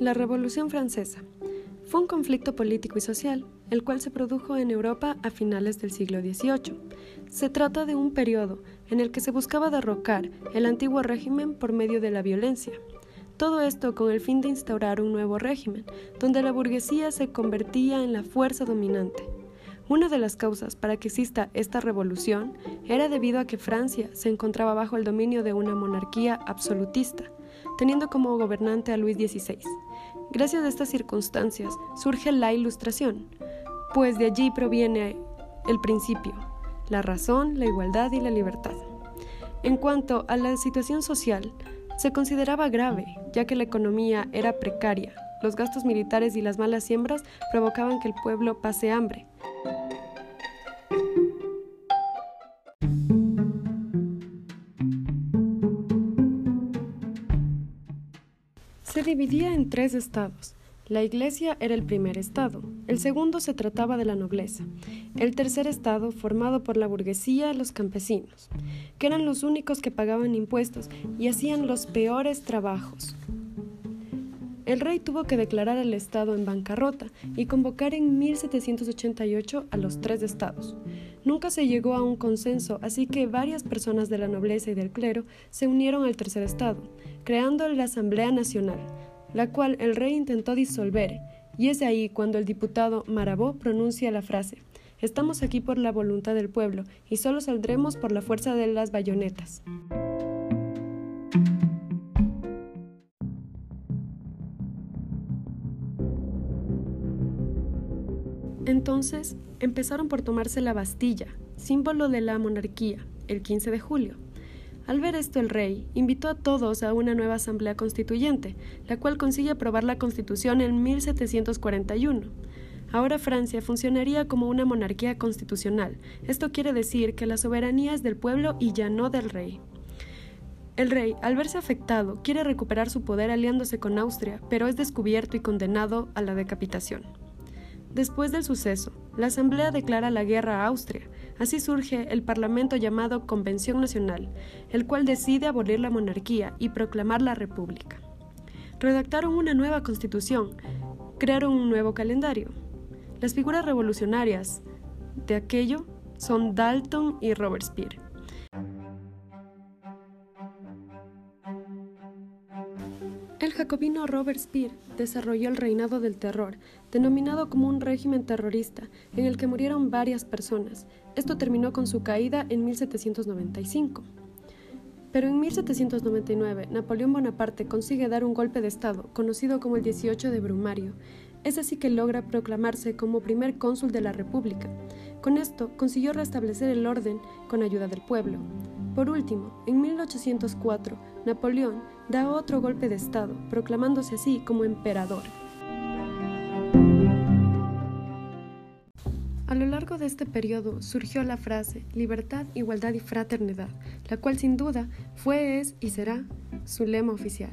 La Revolución Francesa fue un conflicto político y social, el cual se produjo en Europa a finales del siglo XVIII. Se trata de un periodo en el que se buscaba derrocar el antiguo régimen por medio de la violencia. Todo esto con el fin de instaurar un nuevo régimen, donde la burguesía se convertía en la fuerza dominante. Una de las causas para que exista esta revolución era debido a que Francia se encontraba bajo el dominio de una monarquía absolutista, teniendo como gobernante a Luis XVI. Gracias a estas circunstancias surge la Ilustración, pues de allí proviene el principio, la razón, la igualdad y la libertad. En cuanto a la situación social, se consideraba grave, ya que la economía era precaria, los gastos militares y las malas siembras provocaban que el pueblo pase hambre, Se dividía en tres estados. La iglesia era el primer estado, el segundo se trataba de la nobleza, el tercer estado formado por la burguesía los campesinos, que eran los únicos que pagaban impuestos y hacían los peores trabajos. El rey tuvo que declarar al estado en bancarrota y convocar en 1788 a los tres estados. Nunca se llegó a un consenso, así que varias personas de la nobleza y del clero se unieron al tercer estado, creando la Asamblea Nacional, la cual el rey intentó disolver, y es ahí cuando el diputado Marabó pronuncia la frase Estamos aquí por la voluntad del pueblo y solo saldremos por la fuerza de las bayonetas. Entonces empezaron por tomarse la Bastilla, símbolo de la monarquía, el 15 de julio. Al ver esto el rey invitó a todos a una nueva asamblea constituyente, la cual consigue aprobar la constitución en 1741. Ahora Francia funcionaría como una monarquía constitucional. Esto quiere decir que la soberanía es del pueblo y ya no del rey. El rey, al verse afectado, quiere recuperar su poder aliándose con Austria, pero es descubierto y condenado a la decapitación. Después del suceso, la Asamblea declara la guerra a Austria. Así surge el Parlamento llamado Convención Nacional, el cual decide abolir la monarquía y proclamar la República. Redactaron una nueva constitución, crearon un nuevo calendario. Las figuras revolucionarias de aquello son Dalton y Robespierre. Jacobino Robespierre desarrolló el reinado del terror, denominado como un régimen terrorista, en el que murieron varias personas. Esto terminó con su caída en 1795. Pero en 1799, Napoleón Bonaparte consigue dar un golpe de Estado, conocido como el 18 de Brumario. Es así que logra proclamarse como primer cónsul de la República. Con esto consiguió restablecer el orden con ayuda del pueblo. Por último, en 1804, Napoleón da otro golpe de Estado, proclamándose así como emperador. A lo largo de este periodo surgió la frase libertad, igualdad y fraternidad, la cual sin duda fue, es y será su lema oficial.